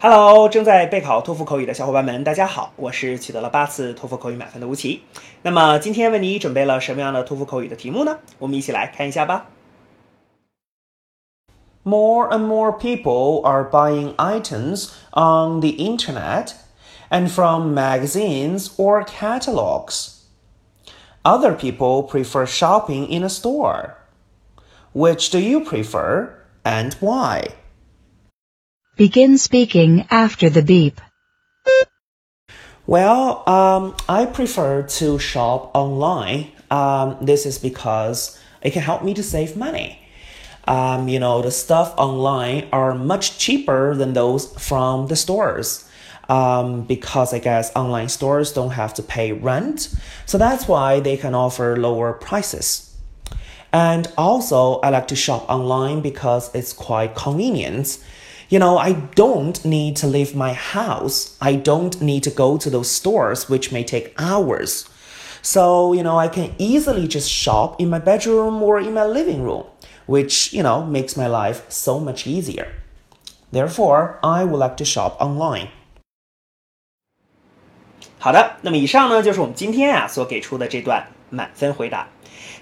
Hello，正在备考托福口语的小伙伴们，大家好，我是取得了八次托福口语满分的吴奇。那么今天为你准备了什么样的托福口语的题目呢？我们一起来看一下吧。More and more people are buying items on the internet and from magazines or catalogs. Other people prefer shopping in a store. Which do you prefer and why? Begin speaking after the beep. Well, um, I prefer to shop online. Um, this is because it can help me to save money. Um, you know, the stuff online are much cheaper than those from the stores. Um, because I guess online stores don't have to pay rent. So that's why they can offer lower prices. And also, I like to shop online because it's quite convenient. You know, I don't need to leave my house. I don't need to go to those stores, which may take hours. So, you know, I can easily just shop in my bedroom or in my living room, which, you know, makes my life so much easier. Therefore, I would like to shop online. 好的，那么以上呢就是我们今天啊所给出的这段满分回答。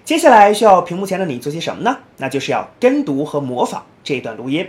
接下来需要屏幕前的你做些什么呢？那就是要跟读和模仿这段录音。